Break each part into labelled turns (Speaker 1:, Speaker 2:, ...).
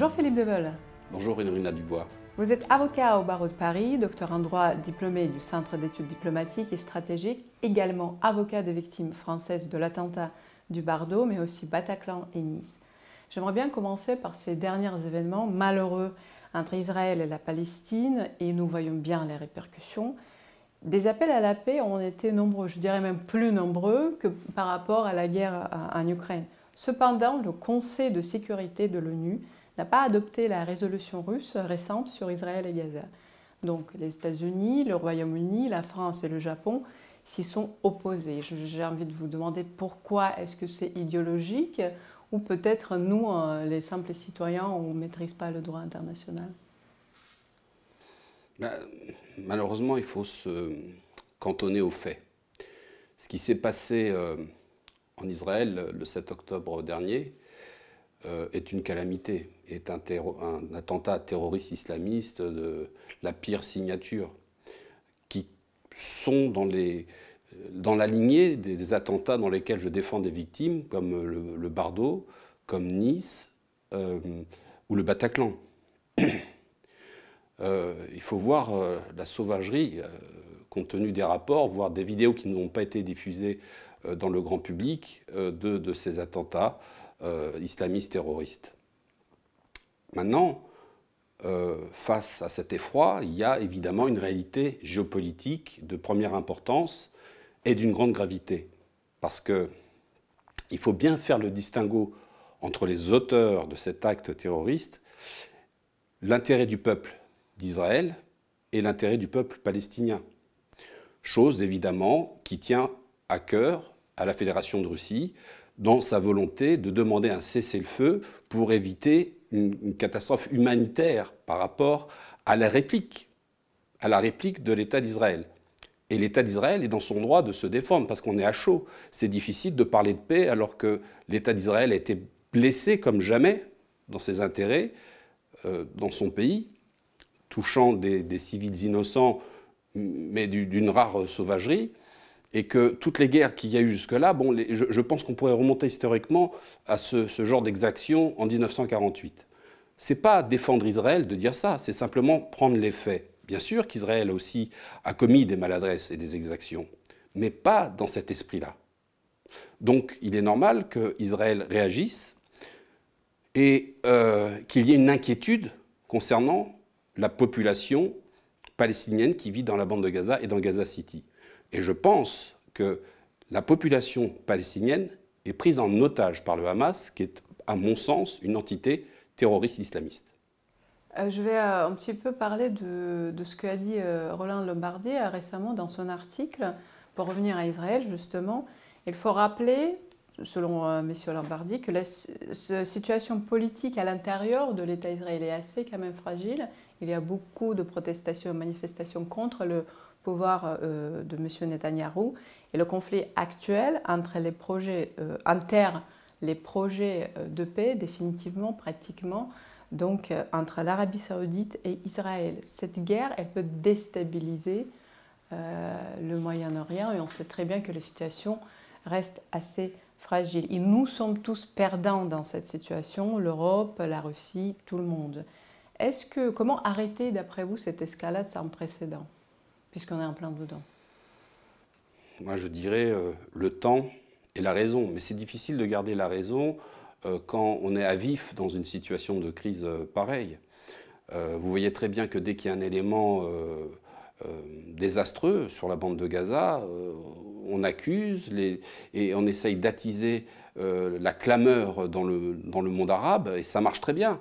Speaker 1: Bonjour Philippe Deveul.
Speaker 2: Bonjour Irina Dubois.
Speaker 1: Vous êtes avocat au barreau de Paris, docteur en droit diplômé du Centre d'études diplomatiques et stratégiques, également avocat des victimes françaises de l'attentat du Bardo, mais aussi Bataclan et Nice. J'aimerais bien commencer par ces derniers événements malheureux entre Israël et la Palestine, et nous voyons bien les répercussions. Des appels à la paix ont été nombreux, je dirais même plus nombreux que par rapport à la guerre en Ukraine. Cependant, le Conseil de sécurité de l'ONU n'a pas adopté la résolution russe récente sur Israël et Gaza. Donc les États-Unis, le Royaume-Uni, la France et le Japon s'y sont opposés. J'ai envie de vous demander pourquoi est-ce que c'est idéologique ou peut-être nous, euh, les simples citoyens, on ne maîtrise pas le droit international?
Speaker 2: Ben, Malheureusement, il faut se cantonner aux faits. Ce qui s'est passé euh, en Israël le 7 octobre dernier est une calamité, est un, attentat terroriste islamiste de la pire signature, qui sont dans les dans la lignée des, attentats dans lesquels je défends des victimes, comme le, Bardo, comme Nice euh, ou le Bataclan. Euh, il faut voir euh, la sauvagerie, compte tenu des rapports, voire des vidéos qui n'ont pas été diffusées dans le grand public de, ces attentats islamistes terroristes. Maintenant, face à cet effroi, il y a évidemment une réalité géopolitique de première importance est d'une grande gravité. Parce que il faut bien faire le distinguo entre les auteurs de cet acte terroriste, l'intérêt du peuple d'Israël et l'intérêt du peuple palestinien. Chose évidemment qui tient à cœur à la Fédération de Russie dans sa volonté de demander un cessez-le-feu pour éviter une, catastrophe humanitaire par rapport à la réplique, à la réplique de l'État d'Israël. Et l'État d'Israël est dans son droit de se défendre parce qu'on est à chaud. C'est difficile de parler de paix alors que l'État d'Israël a été blessé comme jamais dans ses intérêts, euh, dans son pays, touchant des, civils innocents, mais d'une rare sauvagerie. Et que toutes les guerres qu'il y a eu jusque-là, bon, je, pense qu'on pourrait remonter historiquement à ce, genre d'exaction en 1948. C'est pas défendre Israël de dire ça, c'est simplement prendre les faits. Bien sûr qu'Israël aussi a commis des maladresses et des exactions, mais pas dans cet esprit-là. Donc il est normal qu'Israël réagisse et euh, qu'il y ait une inquiétude concernant la population palestinienne qui vit dans la bande de Gaza et dans Gaza City. Et je pense que la population palestinienne est prise en otage par le Hamas, qui est, à mon sens, une entité terroriste islamiste.
Speaker 1: Euh, je vais euh, un petit peu parler de, ce qu'a dit euh, Roland Lombardi récemment dans son article. Pour revenir à Israël, justement, il faut rappeler, selon M. Lombardi, que la situation politique à l'intérieur de l'État israélien est assez quand même fragile. Il y a beaucoup de protestations et manifestations contre le pouvoir de M. Netanyahou. Et le conflit actuel entre les projets, inter les projets de paix, définitivement, pratiquement, donc euh, entre l'Arabie saoudite et Israël. Cette guerre, elle peut déstabiliser euh, le Moyen-Orient et on sait très bien que la situation reste assez fragile. Et nous sommes tous perdants dans cette situation, l'Europe, la Russie, tout le monde. Est-ce que comment arrêter d'après vous cette escalade sans précédent, puisqu'on est en plein dedans
Speaker 2: Moi, je dirais euh, le temps et la raison, mais c'est difficile de garder la raison euh, quand on est à vif dans une situation de crise euh, pareille. Vous voyez très bien que dès qu'il y a un élément désastreux sur la bande de Gaza, on accuse et on essaye d'attiser la clameur dans le, dans le monde arabe, et ça marche très bien.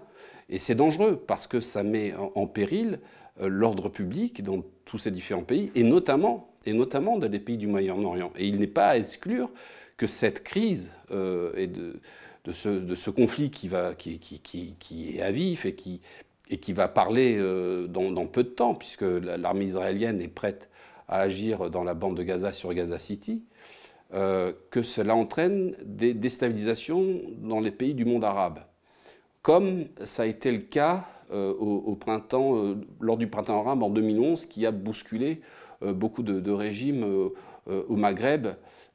Speaker 2: Et c'est dangereux parce que ça met en, péril l'ordre public dans tous ces différents pays, et notamment, et notamment dans les pays du Moyen-Orient. Et il n'est pas à exclure que cette crise est de, de ce, conflit qui, va, qui, qui, est à vif et qui, et qui va parler euh, dans, peu de temps, puisque l'armée israélienne est prête à agir dans la bande de Gaza sur Gaza City, euh, que cela entraîne des déstabilisations dans les pays du monde arabe, comme ça a été le cas euh, au, printemps, lors du printemps arabe en 2011, qui a bousculé beaucoup de, régimes au Maghreb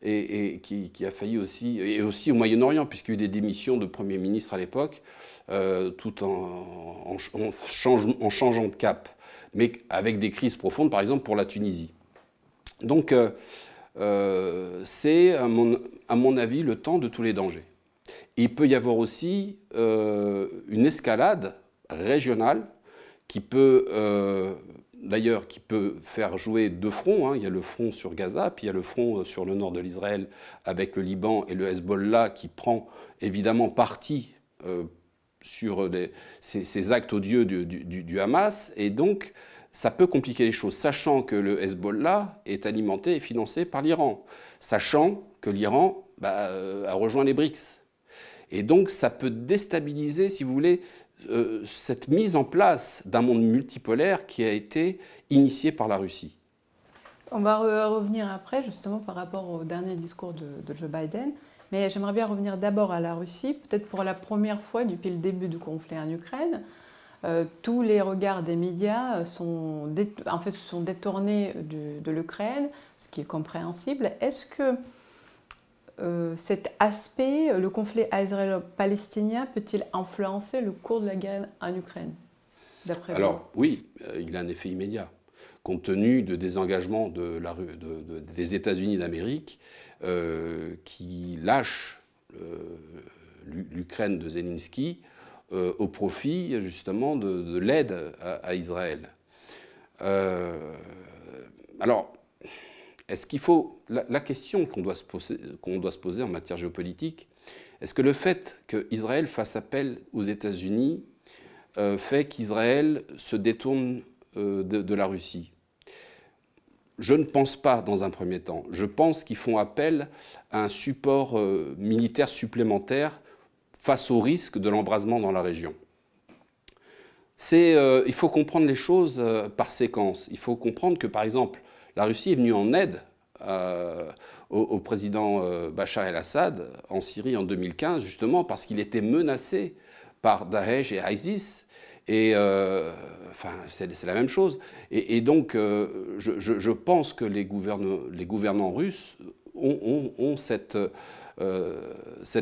Speaker 2: et, qui, a failli aussi, et aussi au Moyen-Orient, puisqu'il y a eu des démissions de premiers ministres à l'époque, tout en, changeant de cap, mais avec des crises profondes, par exemple pour la Tunisie. Donc, c'est, à mon, avis, le temps de tous les dangers. il peut y avoir aussi une escalade régionale qui peut euh, d'ailleurs qui peut faire jouer deux fronts. Hein. Il y a le front sur Gaza, puis il y a le front euh, sur le nord de l'Israël avec le Liban et le Hezbollah qui prend évidemment parti euh, sur ces, actes odieux du, Hamas. Et donc, ça peut compliquer les choses, sachant que le Hezbollah est alimenté et financé par l'Iran, sachant que l'Iran bah, a rejoint les BRICS. Et donc, ça peut déstabiliser, si vous voulez, euh, cette mise en place d'un monde multipolaire qui a été initié par la Russie.
Speaker 1: On va revenir après, justement, par rapport au dernier discours de, Joe Biden. Mais j'aimerais bien revenir d'abord à la Russie, peut-être pour la première fois depuis le début du conflit en Ukraine. Euh, tous les regards des médias sont, en fait, sont détournés de, de l'Ukraine, ce qui est compréhensible. Est-ce que euh, cet aspect, le conflit israélo-palestinien, peut-il influencer le cours de la guerre en Ukraine
Speaker 2: Alors oui, euh, il a un effet immédiat. Compte tenu de désengagement des États-Unis d'Amérique euh, qui lâchent l'Ukraine de Zelensky au profit justement de, l'aide à, à, Israël. alors, est-ce qu'il faut. La, question qu'on doit, se poser, en matière géopolitique, est-ce que le fait qu'Israël fasse appel aux États-Unis euh, fait qu'Israël se détourne euh, de, la Russie? Je ne pense pas dans un premier temps. Je pense qu'ils font appel à un support euh, militaire supplémentaire face au risque de l'embrasement dans la région. il faut comprendre les choses par séquence. Il faut comprendre que, par exemple, la Russie est venue en aide euh, au, président euh, Bachar el-Assad en Syrie en 2015, justement parce qu'il était menacé par Daesh et ISIS. Et euh, enfin, c'est la même chose. Et, donc, je, pense que les, gouvernants russes ont, cette,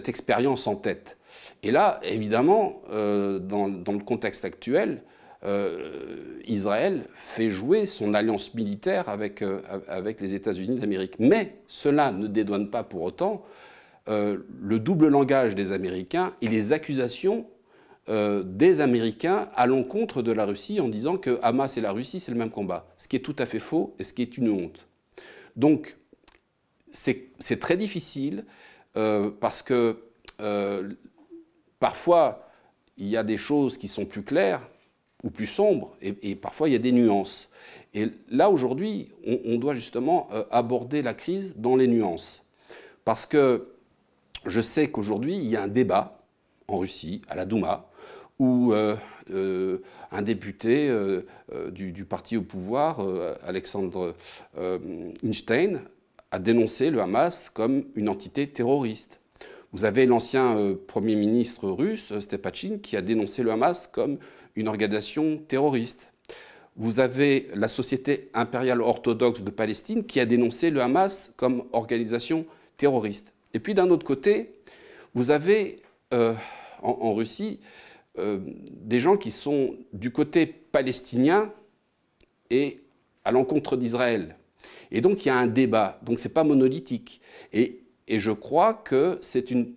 Speaker 2: expérience en tête. Et là, évidemment, dans, le contexte actuel, euh, Israël fait jouer son alliance militaire avec, euh, avec les États-Unis d'Amérique. Mais cela ne dédouane pas pour autant euh, le double langage des Américains et les accusations des Américains à l'encontre de la Russie en disant que Hamas et la Russie, c'est le même combat. Ce qui est tout à fait faux et ce qui est une honte. Donc, c'est très difficile parce que parfois, il y a des choses qui sont plus claires ou plus sombre, et, parfois il y a des nuances. Et là, aujourd'hui, on, doit justement euh, aborder la crise dans les nuances. Parce que je sais qu'aujourd'hui, il y a un débat en Russie, à la Douma, où euh, euh, un député du, parti au pouvoir, Alexandre Einstein, a dénoncé le Hamas comme une entité terroriste. Vous avez l'ancien Premier ministre russe, Stepachin, qui a dénoncé le Hamas comme une organisation terroriste. Vous avez la Société impériale orthodoxe de Palestine qui a dénoncé le Hamas comme organisation terroriste. Et puis d'un autre côté, vous avez euh, en, Russie euh, des gens qui sont du côté palestinien et à l'encontre d'Israël. Et donc il y a un débat, donc ce n'est pas monolithique. Et, je crois que c'est une,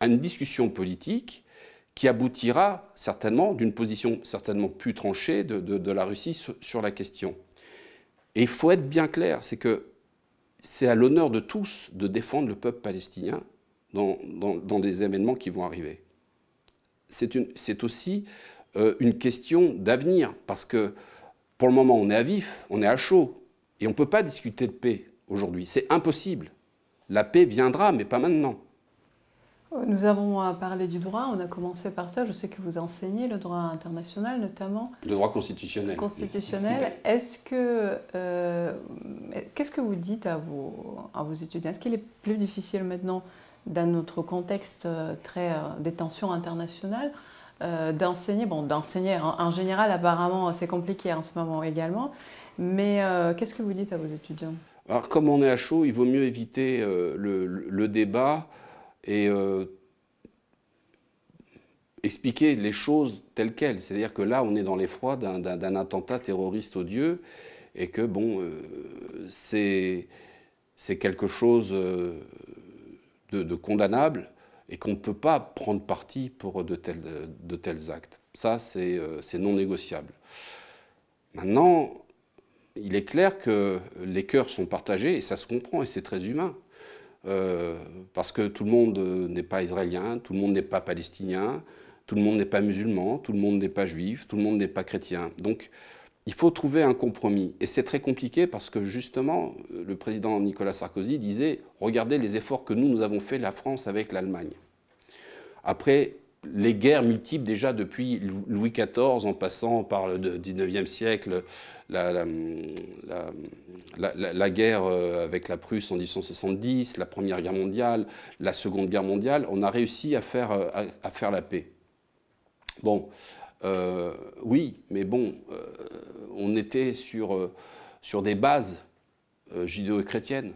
Speaker 2: une discussion politique qui aboutira certainement d'une position certainement plus tranchée de, la Russie sur, la question. Et il faut être bien clair, c'est que c'est à l'honneur de tous de défendre le peuple palestinien dans, des événements qui vont arriver. C'est aussi euh, une question d'avenir, parce que pour le moment on est à vif, on est à chaud, et on ne peut pas discuter de paix aujourd'hui. C'est impossible. La paix viendra, mais pas maintenant.
Speaker 1: Nous avons parlé du droit, on a commencé par ça. Je sais que vous enseignez le droit international notamment.
Speaker 2: Le droit constitutionnel.
Speaker 1: Constitutionnel. Est-ce que, euh, qu'est-ce que vous dites à vos, à vos étudiants? Est-ce qu'il est plus difficile maintenant, dans notre contexte euh, très euh, des tensions internationales, d'enseigner? Bon, d'enseigner en, général, apparemment, c'est compliqué en ce moment également. Mais qu'est-ce que vous dites à vos étudiants?
Speaker 2: Alors, comme on est à chaud, il vaut mieux éviter euh, le, débat et euh, expliquer les choses telles quelles. C'est-à-dire que là, on est dans l'effroi d'un attentat terroriste odieux et que, bon, euh, c'est quelque chose de, condamnable et qu'on ne peut pas prendre parti pour de tels actes. Ça, c'est non négociable. Maintenant, il est clair que les cœurs sont partagés, et ça se comprend, et c'est très humain. Euh, parce que tout le monde n'est pas israélien, tout le monde n'est pas palestinien, tout le monde n'est pas musulman, tout le monde n'est pas juif, tout le monde n'est pas chrétien. Donc il faut trouver un compromis. Et c'est très compliqué parce que justement, le président Nicolas Sarkozy disait, regardez les efforts que nous, nous avons fait, la France, avec l'Allemagne. Après, les guerres multiples déjà depuis Louis XIV en passant par le XIXe siècle, la, guerre euh, avec la Prusse en 1870, la Première Guerre mondiale, la Seconde Guerre mondiale, on a réussi à faire, euh, à, faire la paix. Bon, euh, oui, mais bon, on était sur, sur des bases judéo-chrétiennes.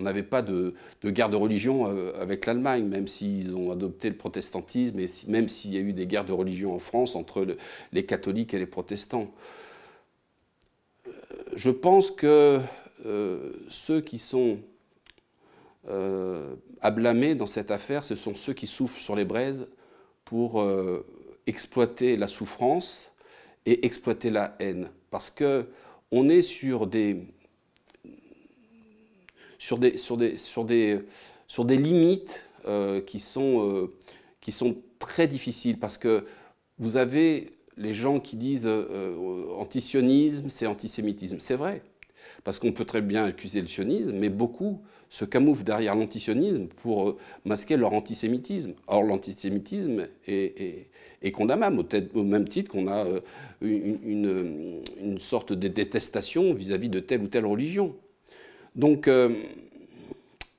Speaker 2: On n'avait pas de, guerre de religion euh, avec l'Allemagne, même s'ils ont adopté le protestantisme et même s'il y a eu des guerres de religion en France entre les catholiques et les protestants. Euh, je pense que euh, ceux qui sont à blâmer dans cette affaire, ce sont ceux qui souffrent sur les braises pour exploiter la souffrance et exploiter la haine. Parce que on est sur des, sur des, sur des, sur des, sur des limites euh, qui, sont, euh, qui sont très difficiles parce que vous avez les gens qui disent euh, antisionisme, c'est antisémitisme. C'est vrai, parce qu'on peut très bien accuser le sionisme, mais beaucoup se camouflent derrière l'antisionisme pour masquer leur antisémitisme. Or, l'antisémitisme est, est, condamnable, au, même titre qu'on a une, une, sorte de détestation vis-à-vis -vis de telle ou telle religion. Donc, euh,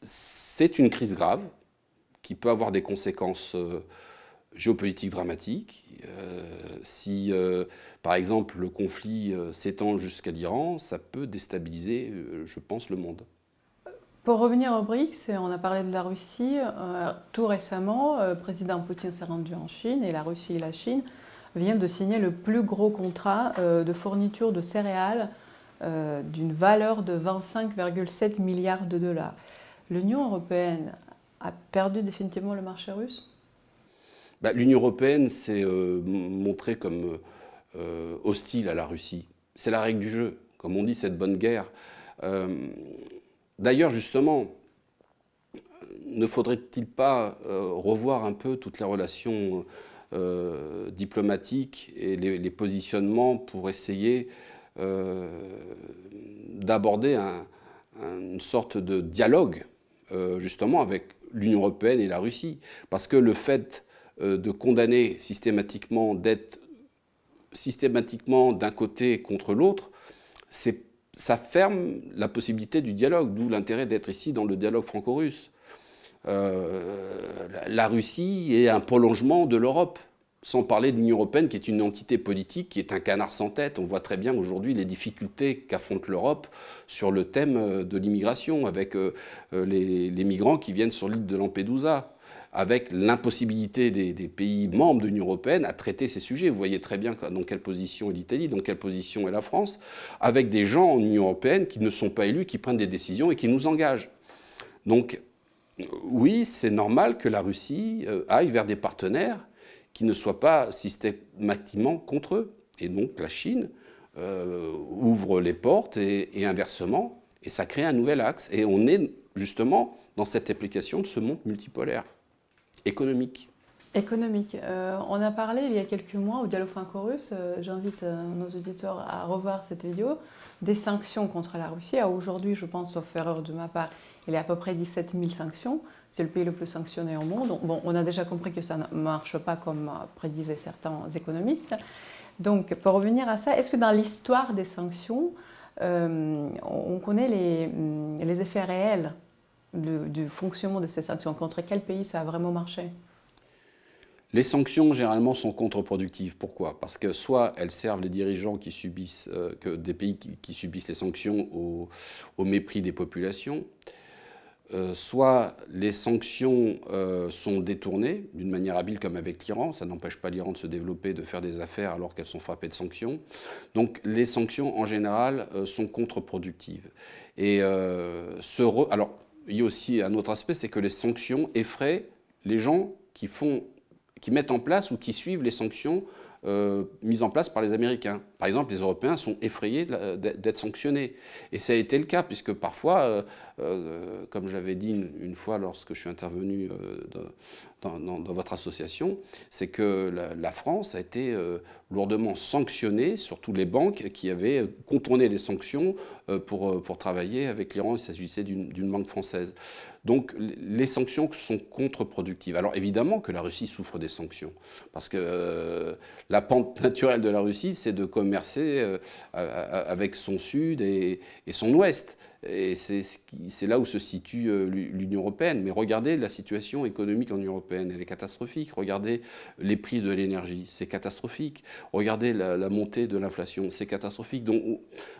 Speaker 2: c'est une crise grave qui peut avoir des conséquences euh, géopolitiques dramatiques. Euh, si, par exemple, le conflit s'étend jusqu'à l'Iran, ça peut déstabiliser, je pense, le monde.
Speaker 1: Pour revenir aux BRICS, on a parlé de la Russie. tout récemment, président Poutine s'est rendu en Chine et la Russie et la Chine viennent de signer le plus gros contrat de fourniture de céréales euh, d'une valeur de 25,7 milliards de dollars. L'Union européenne a perdu définitivement le marché russe?
Speaker 2: Bah, L'Union européenne s'est euh, montrée comme euh, hostile à la Russie. C'est la règle du jeu, comme on dit, cette bonne guerre. D'ailleurs, justement, ne faudrait-il pas revoir un peu toutes les relations diplomatiques et les, positionnements pour essayer euh, d'aborder une sorte de dialogue euh, justement avec l'Union européenne et la Russie. Parce que le fait euh, de condamner systématiquement, d'être systématiquement d'un côté contre l'autre, ça ferme la possibilité du dialogue, d'où l'intérêt d'être ici dans le dialogue franco-russe. la Russie est un prolongement de l'Europe sans parler de l'Union européenne qui est une entité politique, qui est un canard sans tête. On voit très bien aujourd'hui les difficultés qu'affronte l'Europe sur le thème euh, de l'immigration, avec euh, euh, les, migrants qui viennent sur l'île de Lampedusa, avec l'impossibilité des, pays membres de l'Union européenne à traiter ces sujets. Vous voyez très bien dans quelle position est l'Italie, dans quelle position est la France, avec des gens en Union européenne qui ne sont pas élus, qui prennent des décisions et qui nous engagent. Donc, oui, c'est normal que la Russie aille vers des partenaires qui ne soient pas systématiquement contre eux. Et donc la Chine euh, ouvre les portes et, inversement, et ça crée un nouvel axe. Et on est justement dans cette application de ce monde multipolaire, économique.
Speaker 1: Économique. Euh, on a parlé il y a quelques mois au Dialogue franco-russe, euh, j'invite nos auditeurs à revoir cette vidéo, des sanctions contre la Russie. Aujourd'hui, je pense, sauf erreur de ma part, il y a à peu près 17 000 sanctions. C'est le pays le plus sanctionné au monde. Bon, on a déjà compris que ça ne marche pas comme prédisaient certains économistes. Donc, pour revenir à ça, est-ce que dans l'histoire des sanctions, euh, on connaît les, les effets réels du, fonctionnement de ces sanctions? Contre quel pays ça a vraiment marché?
Speaker 2: Les sanctions, généralement, sont contre-productives. Pourquoi? Parce que soit elles servent les dirigeants euh, des pays qui, subissent les sanctions au, mépris des populations, euh, soit les sanctions euh, sont détournées d'une manière habile comme avec l'Iran, ça n'empêche pas l'Iran de se développer, de faire des affaires alors qu'elles sont frappées de sanctions. Donc les sanctions en général sont contre-productives. Et ce alors il y a aussi un autre aspect, c'est que les sanctions effraient les gens qui font qui mettent en place ou qui suivent les sanctions euh, mises en place par les Américains. Par exemple, les Européens sont effrayés d'être sanctionnés. Et ça a été le cas, puisque parfois, euh, euh, comme j'avais dit une, fois lorsque je suis intervenu dans, votre association, c'est que la, France a été lourdement sanctionnée, surtout les banques qui avaient contourné les sanctions pour, pour travailler avec l'Iran. Il s'agissait d'une banque française. Donc les sanctions sont contre-productives. Alors évidemment que la Russie souffre des sanctions, parce que euh, la pente naturelle de la Russie, c'est de commercer euh, avec son sud et son ouest. Et c'est là où se situe euh, l'Union européenne. Mais regardez la situation économique en Union européenne, elle est catastrophique. Regardez les prix de l'énergie, c'est catastrophique. Regardez la, montée de l'inflation, c'est catastrophique. Donc,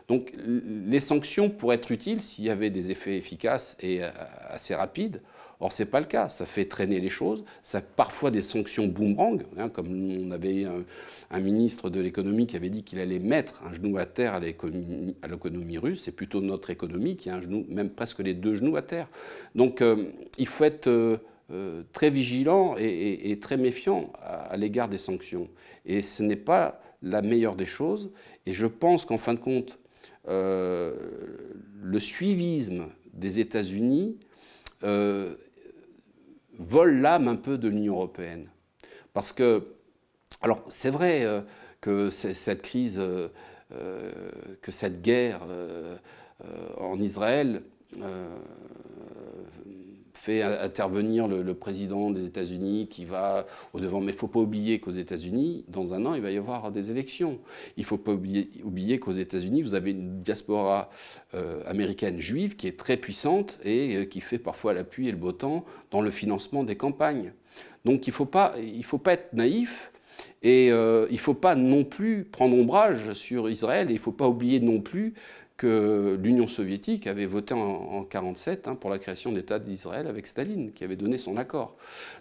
Speaker 2: donc les sanctions pourraient être utiles s'il y avait des effets efficaces et euh, assez rapides. Or, ce n'est pas le cas. Ça fait traîner les choses. Ça a parfois des sanctions boomerang, hein, comme on avait un, un ministre de l'économie qui avait dit qu'il allait mettre un genou à terre à l'économie russe. C'est plutôt notre économie qui a un genou, même presque les deux genoux à terre. Donc, euh, il faut être euh, euh, très vigilant et, très méfiant à, l'égard des sanctions. Et ce n'est pas la meilleure des choses. Et je pense qu'en fin de compte, le suivisme des États-Unis vole l'âme un peu de l'Union européenne. Parce que, alors c'est vrai euh, que cette crise, euh, euh, que cette guerre en Israël fait intervenir le, président des États-Unis qui va au devant. Mais il ne faut pas oublier qu'aux États-Unis, dans un an, il va y avoir des élections. Il ne faut pas oublier, qu'aux États-Unis, vous avez une diaspora euh, américaine juive qui est très puissante et euh, qui fait parfois l'appui et le beau temps dans le financement des campagnes. Donc il ne faut, pas, faut pas être naïf. Et euh, il ne faut pas non plus prendre ombrage sur Israël et il ne faut pas oublier non plus que l'Union soviétique avait voté en 1947 hein, pour la création d'État d'Israël avec Staline, qui avait donné son accord.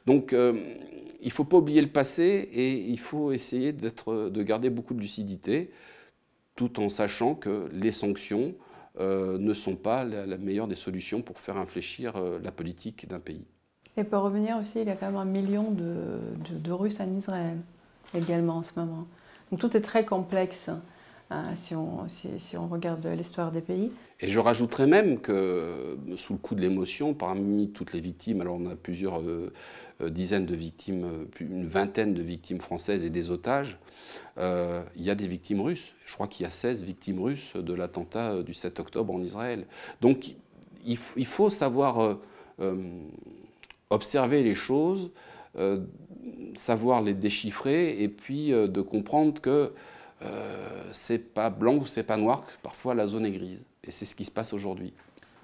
Speaker 2: Donc euh, il ne faut pas oublier le passé et il faut essayer de garder beaucoup de lucidité, tout en sachant que les sanctions euh, ne sont pas la, meilleure des solutions pour faire infléchir euh, la politique d'un pays.
Speaker 1: Et pour revenir aussi, il y a quand même un million de, de Russes en Israël également en ce moment. Donc tout est très complexe. Hein, si, on, regarde l'histoire des pays.
Speaker 2: Et je rajouterais même que, sous le coup de l'émotion, parmi toutes les victimes, alors on a plusieurs euh, euh, dizaines de victimes, euh, une vingtaine de victimes françaises et des otages, il y a des victimes russes. Je crois qu'il y a 16 victimes russes de l'attentat du 7 octobre en Israël. Donc il faut savoir observer les choses, savoir les déchiffrer et puis de comprendre que euh, c'est pas blanc ou c'est pas noir, parfois la zone est grise. Et c'est ce qui se passe aujourd'hui.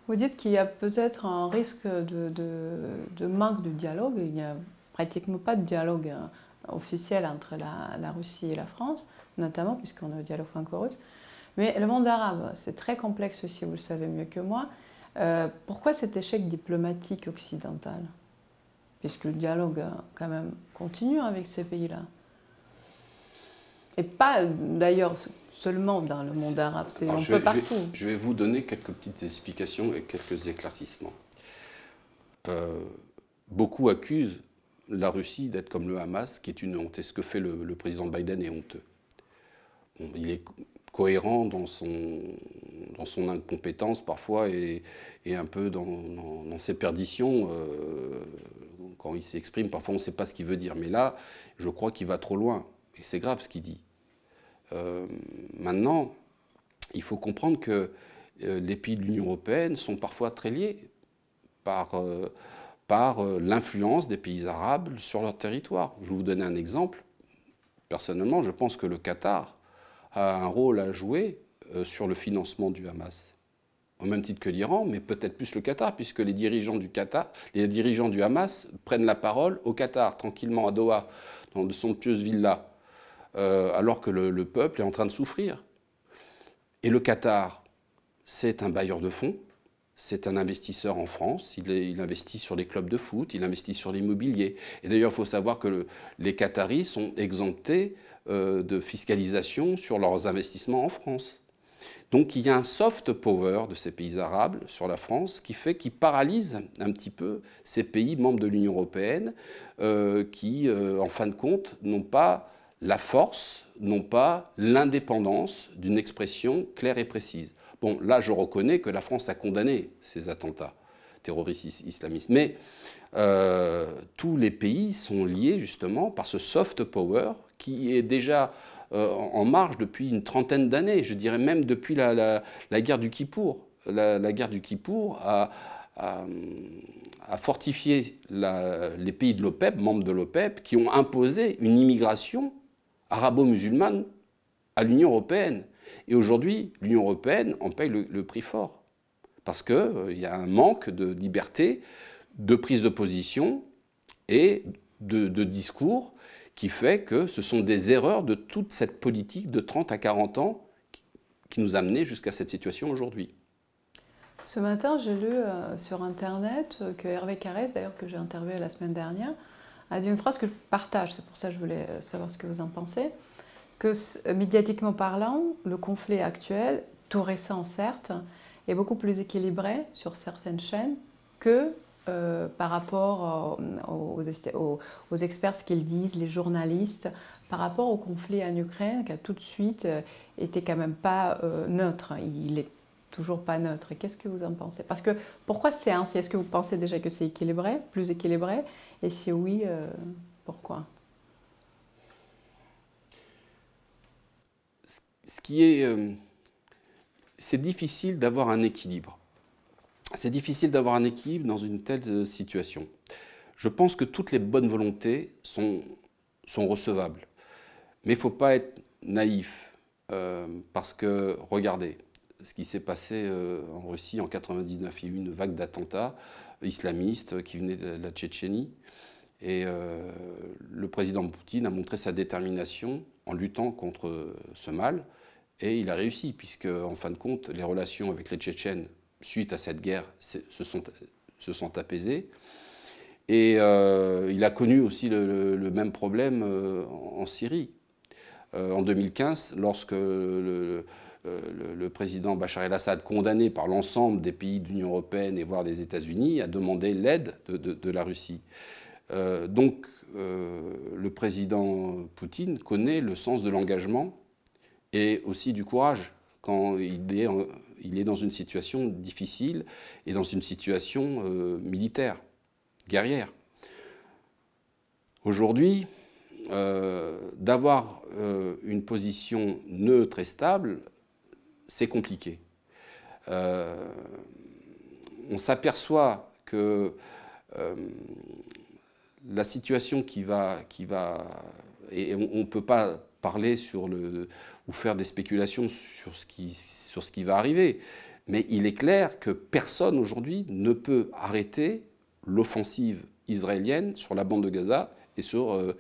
Speaker 1: Vous dites qu'il y a peut-être un risque de, manque de dialogue. Il n'y a pratiquement pas de dialogue hein, officiel entre la, la, Russie et la France, notamment puisqu'on a le dialogue franco-russe. Mais le monde arabe, c'est très complexe aussi, vous le savez mieux que moi. Euh, pourquoi cet échec diplomatique occidental? Puisque le dialogue, quand même, continue avec ces pays-là. Et pas d'ailleurs seulement dans le monde arabe, c'est un peu partout.
Speaker 2: Je vais, vous donner quelques petites explications et quelques éclaircissements. Euh, beaucoup accusent la Russie d'être comme le Hamas, qui est une honte. Et ce que fait le, président Biden est honteux. il est cohérent dans son, dans son incompétence parfois et, et un peu dans, dans, ses perditions. Euh, quand il s'exprime, parfois on ne sait pas ce qu'il veut dire. Mais là, je crois qu'il va trop loin. Et c'est grave ce qu'il dit. Euh, maintenant, il faut comprendre que euh, les pays de l'Union européenne sont parfois très liés par, euh, l'influence des pays arabes sur leur territoire. Je vais vous donner un exemple. Personnellement, je pense que le Qatar a un rôle à jouer sur le financement du Hamas. au même titre que l'Iran, mais peut-être plus le Qatar, puisque les dirigeants du Qatar, les dirigeants du Hamas prennent la parole au Qatar, tranquillement à Doha, dans de somptueuses villas, euh, alors que le, peuple est en train de souffrir. Et le Qatar, c'est un bailleur de fonds, c'est un investisseur en France, il, investit sur les clubs de foot, il investit sur l'immobilier. Et d'ailleurs, il faut savoir que les Qataris sont exemptés euh, de fiscalisation sur leurs investissements en France. Donc il y a un soft power de ces pays arabes sur la France qui fait qui paralyse un petit peu ces pays membres de l'Union européenne euh, qui, en fin de compte, n'ont pas la force, n'ont pas l'indépendance d'une expression claire et précise. Bon, là, je reconnais que la France a condamné ces attentats terroristes islamistes, mais euh, tous les pays sont liés justement par ce soft power qui est déjà euh, en marche depuis une trentaine d'années, je dirais même depuis la, guerre du Kippour. La, guerre du Kippour a, fortifié les pays de l'OPEP, membres de l'OPEP, qui ont imposé une immigration arabo-musulmane à l'Union européenne. Et aujourd'hui, l'Union européenne en paye le, prix fort. Parce qu'il euh, y a un manque de liberté, de prise de position et de, discours qui fait que ce sont des erreurs de toute cette politique de 30 à 40 ans qui nous a amenés jusqu'à cette situation aujourd'hui.
Speaker 1: Ce matin, j'ai lu euh, sur Internet que Hervé Carrez, d'ailleurs que j'ai interviewé la semaine dernière, a dit une phrase que je partage, c'est pour ça que je voulais euh, savoir ce que vous en pensez, que médiatiquement parlant, le conflit actuel, tout récent certes, est beaucoup plus équilibré sur certaines chaînes que euh, par rapport aux, experts, ce qu'ils disent, les journalistes, par rapport au conflit en Ukraine, qui a tout de suite euh, été quand même pas euh, neutre. Il est toujours pas neutre. Qu'est-ce que vous en pensez? Parce que pourquoi c'est ainsi? Est-ce que vous pensez déjà que c'est équilibré, plus équilibré? Et si oui, pourquoi?
Speaker 2: Ce qui est, c'est difficile d'avoir un équilibre c'est difficile d'avoir un équilibre dans une telle euh, situation. Je pense que toutes les bonnes volontés sont, sont recevables. Mais il ne faut pas être naïf, euh, parce que, regardez, ce qui s'est passé euh, en Russie en 99, il y a eu une vague d'attentats islamistes qui venaient de la Tchétchénie. Et le président Poutine a montré sa détermination en luttant contre ce mal. Et il a réussi, puisque, en fin de compte, les relations avec les Tchétchènes suite à cette guerre, se sont, apaisés. Et euh, il a connu aussi le, même problème euh, en Syrie. Euh, en 2015, lorsque le, président Bachar el-Assad, condamné par l'ensemble des pays de l'Union européenne et voire des États-Unis, a demandé l'aide de, la Russie. donc le président Poutine connaît le sens de l'engagement et aussi du courage quand il est dans une situation difficile et dans une situation euh, militaire, guerrière. Aujourd'hui, euh, d'avoir euh, une position neutre et stable, c'est compliqué. on s'aperçoit que la situation qui va, qui va et on ne peut pas parler sur le, ou faire des spéculations sur ce qui, sur ce qui va arriver. Mais il est clair que personne aujourd'hui ne peut arrêter l'offensive israélienne sur la bande de Gaza et sur euh,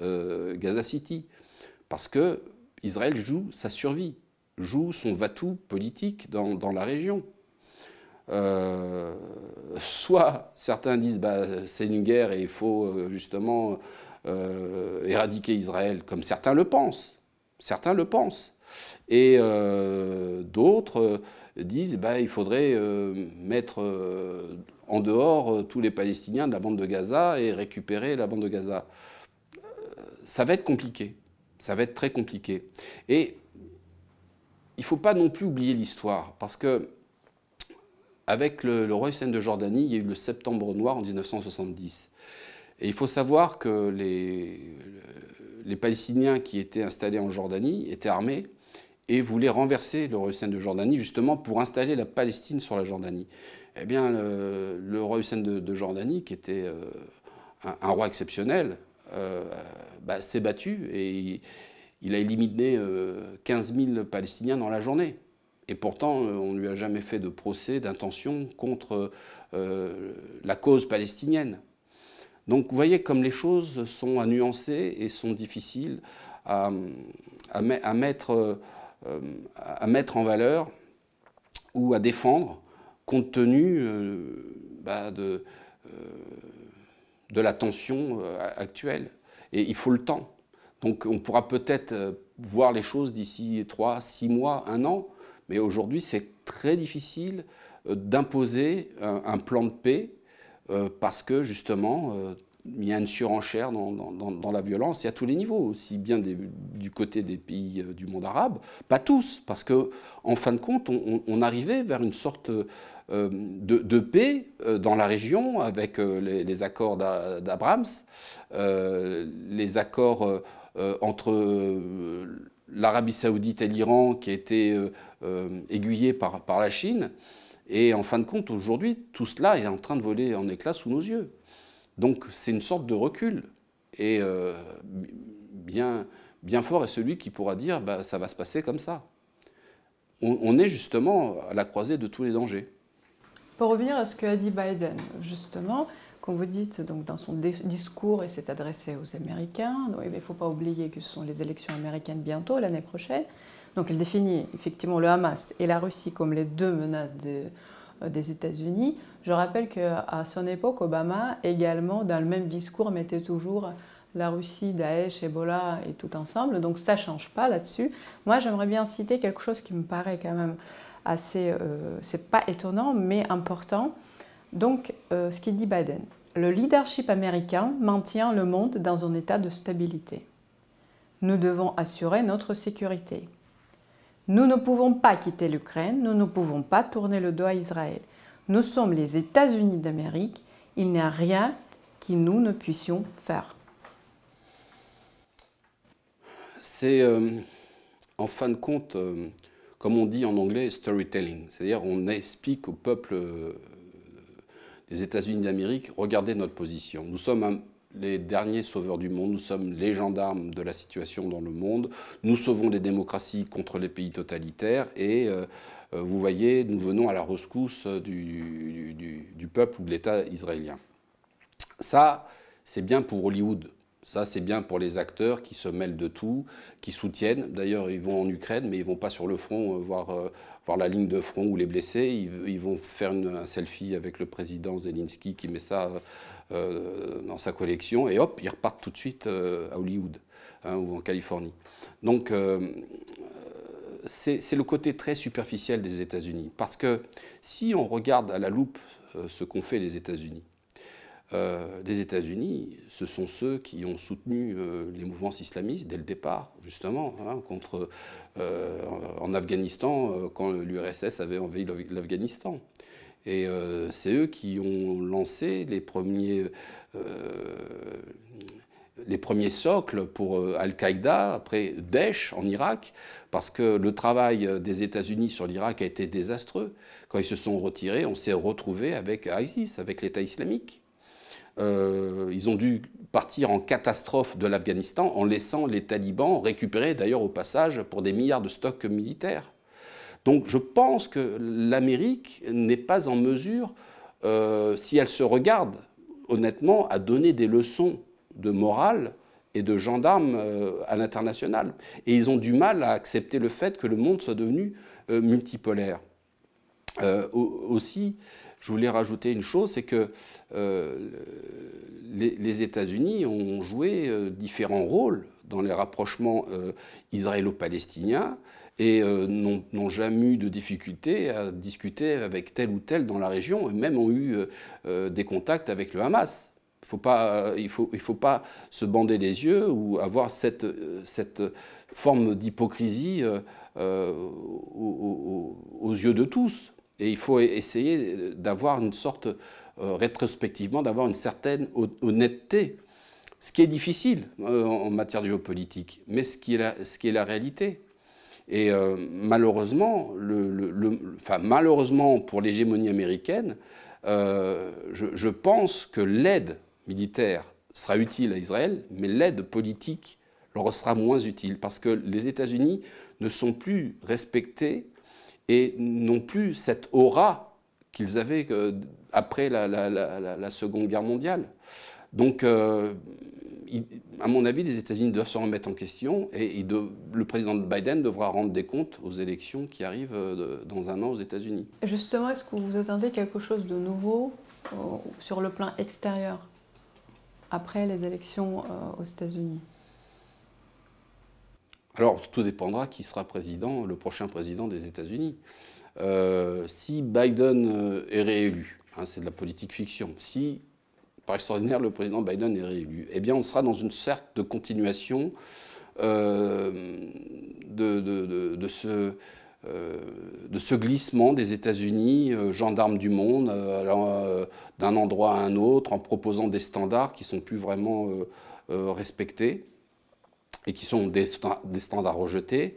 Speaker 2: euh, Gaza City. Parce que Israël joue sa survie, joue son va-tout politique dans, dans, la région. Euh, soit certains disent bah, c'est une guerre et il faut justement éradiquer Israël, comme certains le pensent. Certains le pensent. Et euh, d'autres euh, disent bah, il faudrait euh, mettre en dehors tous les Palestiniens de la bande de Gaza et récupérer la bande de Gaza. Ça va être compliqué. Ça va être très compliqué. Et il ne faut pas non plus oublier l'histoire, parce que avec le, roi Hussein de Jordanie, il y a eu le Septembre Noir en 1970. Et il faut savoir que les, les Palestiniens qui étaient installés en Jordanie étaient armés et voulaient renverser le roi Hussein de Jordanie justement pour installer la Palestine sur la Jordanie. Eh bien, le, roi Hussein de, Jordanie, qui était euh, un, roi exceptionnel, euh, bah, s'est battu et il, a éliminé 15 euh, 000 Palestiniens dans la journée. Et pourtant, on ne lui a jamais fait de procès d'intention contre la cause palestinienne. Donc vous voyez comme les choses sont à nuancer et sont difficiles à, mettre, en valeur ou à défendre compte tenu bah, de la tension actuelle. Et il faut le temps. Donc on pourra peut-être euh, voir les choses d'ici 3, 6 mois, un an, mais aujourd'hui c'est très difficile euh, d'imposer un, plan de paix euh, parce que justement il y a une surenchère dans, la violence et à tous les niveaux, aussi bien du côté des pays du monde arabe, pas tous, parce que en fin de compte on, arrivait vers une sorte de, paix dans la région avec les accords d'Abrams, les accords entre euh, l'Arabie saoudite et l'Iran qui a été euh, aiguillé par, la Chine. Et en fin de compte, aujourd'hui, tout cela est en train de voler en éclats sous nos yeux. Donc c'est une sorte de recul. Et bien, bien fort est celui qui pourra dire bah, ça va se passer comme ça. On, on, est justement à la croisée de tous les dangers.
Speaker 1: Pour revenir à ce qu'a dit Biden, justement, comme vous dites, donc, dans son discours, il s'est adressé aux Américains. il ne faut pas oublier que ce sont les élections américaines bientôt, l'année prochaine. Donc il définit effectivement le Hamas et la Russie comme les deux menaces euh, des États-Unis. Je rappelle qu'à son époque, Obama également, dans le même discours, mettait toujours la Russie, Daesh, Ebola et tout ensemble. Donc ça ne change pas là-dessus. Moi, j'aimerais bien citer quelque chose qui me paraît quand même assez, euh, c'est pas étonnant, mais important. Donc, euh, ce qu'il dit Biden, le leadership américain maintient le monde dans un état de stabilité. Nous devons assurer notre sécurité. Nous ne pouvons pas quitter l'Ukraine, nous ne pouvons pas tourner le dos à Israël. Nous sommes les États-Unis d'Amérique, il n'y a rien qui nous ne puissions faire.
Speaker 2: C'est euh, en fin de compte, euh, comme on dit en anglais, storytelling, c'est-à-dire on explique au peuple les États-Unis d'Amérique, regardez notre position. Nous sommes les derniers sauveurs du monde, nous sommes les gendarmes de la situation dans le monde, nous sauvons les démocraties contre les pays totalitaires et euh, euh, vous voyez, nous venons à la rescousse du, du peuple ou de l'État israélien. Ça, c'est bien pour Hollywood. Ça, c'est bien pour les acteurs qui se mêlent de tout, qui soutiennent. D'ailleurs, ils vont en Ukraine, mais ils ne vont pas sur le front euh, voir, euh, voir la ligne de front ou les blessés. Ils, vont faire un selfie avec le président Zelensky qui met ça euh, dans sa collection. Et hop, ils repartent tout de suite à Hollywood hein, ou en Californie. Donc, c'est le côté très superficiel des États-Unis. Parce que si on regarde à la loupe ce qu'ont fait les États-Unis, euh, des États-Unis, ce sont ceux qui ont soutenu euh, les mouvements islamistes dès le départ, justement, hein, contre, euh, en Afghanistan, quand l'URSS avait envahi l'Afghanistan. Et c'est eux qui ont lancé les premiers, les premiers socles pour Al-Qaïda, après Daesh en Irak, parce que le travail des États-Unis sur l'Irak a été désastreux. Quand ils se sont retirés, on s'est retrouvé avec ISIS, avec l'État islamique. Euh, ils ont dû partir en catastrophe de l'Afghanistan en laissant les talibans récupérer d'ailleurs au passage pour des milliards de stocks militaires. Donc je pense que l'Amérique n'est pas en mesure, euh, si elle se regarde honnêtement, à donner des leçons de morale et de gendarmes euh, à l'international. Et ils ont du mal à accepter le fait que le monde soit devenu multipolaire. aussi, je voulais rajouter une chose, c'est que euh, les, États-Unis ont joué euh, différents rôles dans les rapprochements euh, israélo-palestiniens et n'ont jamais eu de difficulté à discuter avec tel ou tel dans la région, et même ont eu des contacts avec le Hamas. il ne faut, pas se bander les yeux ou avoir cette forme d'hypocrisie aux, yeux de tous. Et il faut essayer d'avoir une sorte, euh, rétrospectivement, d'avoir une certaine honnêteté. Ce qui est difficile euh, en matière géopolitique, mais ce qui est la, réalité. Et euh, malheureusement, enfin, malheureusement pour l'hégémonie américaine, je, je, pense que l'aide militaire sera utile à Israël, mais l'aide politique leur sera moins utile parce que les États-Unis ne sont plus respectés et non plus cette aura qu'ils avaient après la, Seconde Guerre mondiale. Donc, euh, à mon avis, les États-Unis doivent se remettre en question et le président Biden devra rendre des comptes aux élections qui arrivent euh, dans un an aux États-Unis.
Speaker 1: Justement, est-ce que vous attendez quelque chose de nouveau euh, sur le plan extérieur après les élections aux États-Unis?
Speaker 2: Alors, tout dépendra qui sera président, le prochain président des États-Unis. si Biden est réélu, hein, c'est de la politique fiction, si par extraordinaire, le président Biden est réélu, eh bien, on sera dans une sorte de continuation euh, de, ce, euh, glissement des États-Unis, euh, gendarmes du monde, d'un endroit à un autre, en proposant des standards qui sont plus vraiment respectés et qui sont des, des, standards rejetés.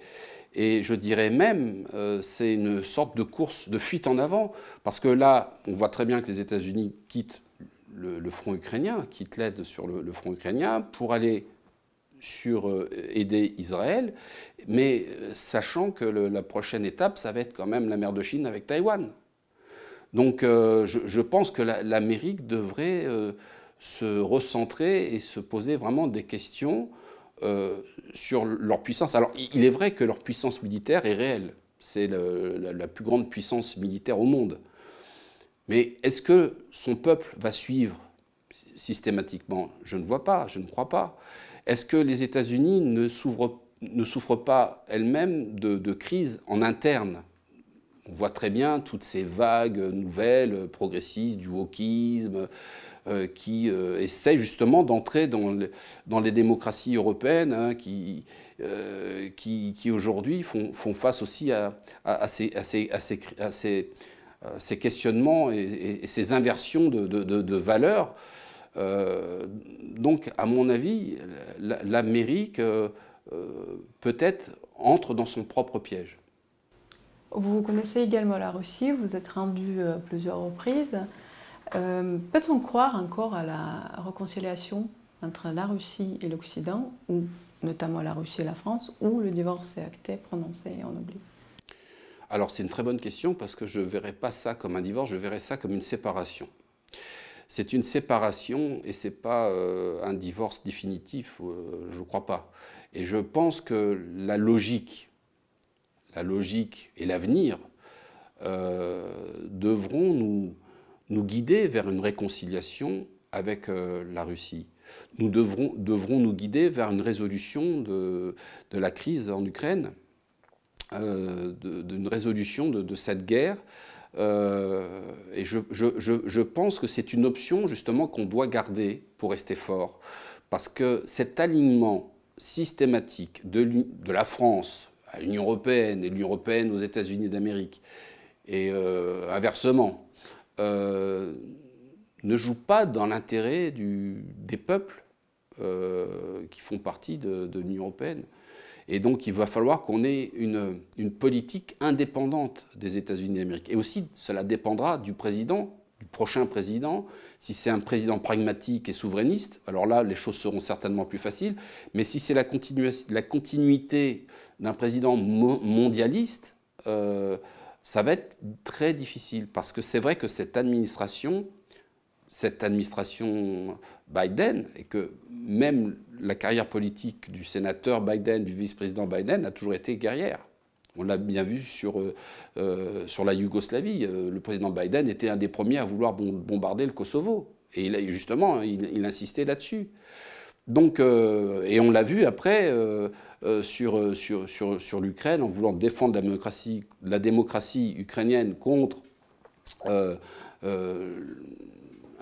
Speaker 2: Et je dirais même, c'est une sorte de course, de fuite en avant, parce que là, on voit très bien que les États-Unis quittent le, front ukrainien, quitte l'aide sur le, front ukrainien pour aller sur euh, aider Israël, mais euh, sachant que la prochaine étape, ça va être quand même la mer de Chine avec Taïwan. Donc euh, je, pense que l'Amérique devrait se recentrer et se poser vraiment des questions sur leur puissance. Alors il est vrai que leur puissance militaire est réelle. C'est la, plus grande puissance militaire au monde. Mais est-ce que son peuple va suivre systématiquement? Je ne vois pas, je ne crois pas. Est-ce que les États-Unis ne, souffrent pas elles-mêmes de, crise en interne? On voit très bien toutes ces vagues nouvelles, progressistes, du wokisme, euh, qui euh, essaient justement d'entrer dans, les démocraties européennes, hein, euh, qui, aujourd'hui font, face aussi à, ces, questionnements et, ces inversions de, valeurs. Donc, à mon avis, l'Amérique peut-être entre dans son propre piège.
Speaker 1: Vous connaissez également la Russie, vous êtes rendu à plusieurs reprises. Peut-on croire encore à la réconciliation entre la Russie et l'Occident, ou notamment la Russie et la France, où le divorce est acté, prononcé et en oubli?
Speaker 2: Alors c'est une très bonne question parce que je ne verrais pas ça comme un divorce, je verrais ça comme une séparation. C'est une séparation et ce n'est pas euh, un divorce définitif, euh, je ne crois pas. Et je pense que la logique, la logique et l'avenir euh, devront nous, nous guider vers une réconciliation avec la Russie. Nous devrons, nous guider vers une résolution de, de la crise en Ukraine euh, d'une résolution de, cette guerre. Euh, et je, pense que c'est une option justement qu'on doit garder pour rester fort. Parce que cet alignement systématique de, la France à l'Union européenne et l'Union européenne aux États-Unis d'Amérique, et euh, inversement, ne joue pas dans l'intérêt des peuples qui font partie de l'Union européenne. Et donc, il va falloir qu'on ait une, politique indépendante des États-Unis d'Amérique. Et aussi, cela dépendra du président, du prochain président. Si c'est un président pragmatique et souverainiste, alors là, les choses seront certainement plus faciles. Mais si c'est la, continuité d'un président mondialiste, euh, ça va être très difficile. Parce que c'est vrai que cette administration cette administration Biden et que même la carrière politique du sénateur Biden, du vice-président Biden a toujours été guerrière. On l'a bien vu sur, euh, euh, la Yougoslavie. Euh, le président Biden était un des premiers à vouloir bombarder le Kosovo. Et il, justement, il, insistait là-dessus. Et on l'a vu après sur, l'Ukraine, en voulant défendre la démocratie ukrainienne contre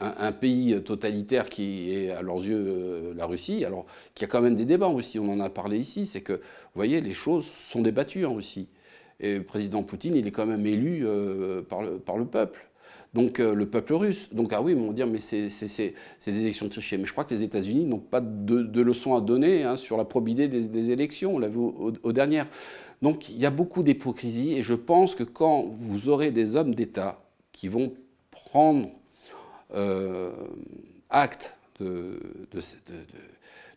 Speaker 2: un, pays totalitaire qui est à leurs yeux euh, la Russie, alors qu'il y a quand même des débats en Russie, on en a parlé ici, c'est que, vous voyez, les choses sont débattues en Russie. Et le président Poutine, il est quand même élu euh, par, le, par, le, peuple. Donc euh, le peuple russe. Donc ah oui, ils vont dire mais c'est des élections trichées. Mais je crois que les États-Unis n'ont pas de, leçons à donner hein, sur la probité des, élections. On l'a vu aux dernières. Donc il y a beaucoup d'hypocrisie et je pense que quand vous aurez des hommes d'État qui vont prendre acte de,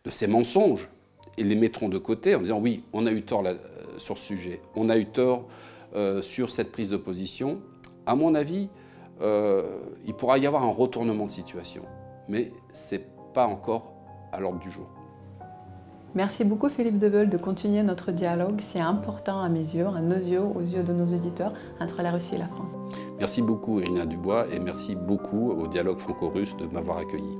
Speaker 2: ces mensonges et les mettront de côté en disant oui, on a eu tort là, sur ce sujet, on a eu tort sur cette prise de position. À mon avis, il pourra y avoir un retournement de situation, mais ce n'est pas encore à l'ordre du jour.
Speaker 1: Merci beaucoup Philippe Deveul de continuer notre dialogue si important à mes yeux, à nos yeux, aux yeux de nos auditeurs, entre la Russie et la France.
Speaker 2: Merci beaucoup Irina Dubois et merci beaucoup au dialogue franco-russe de m'avoir accueilli.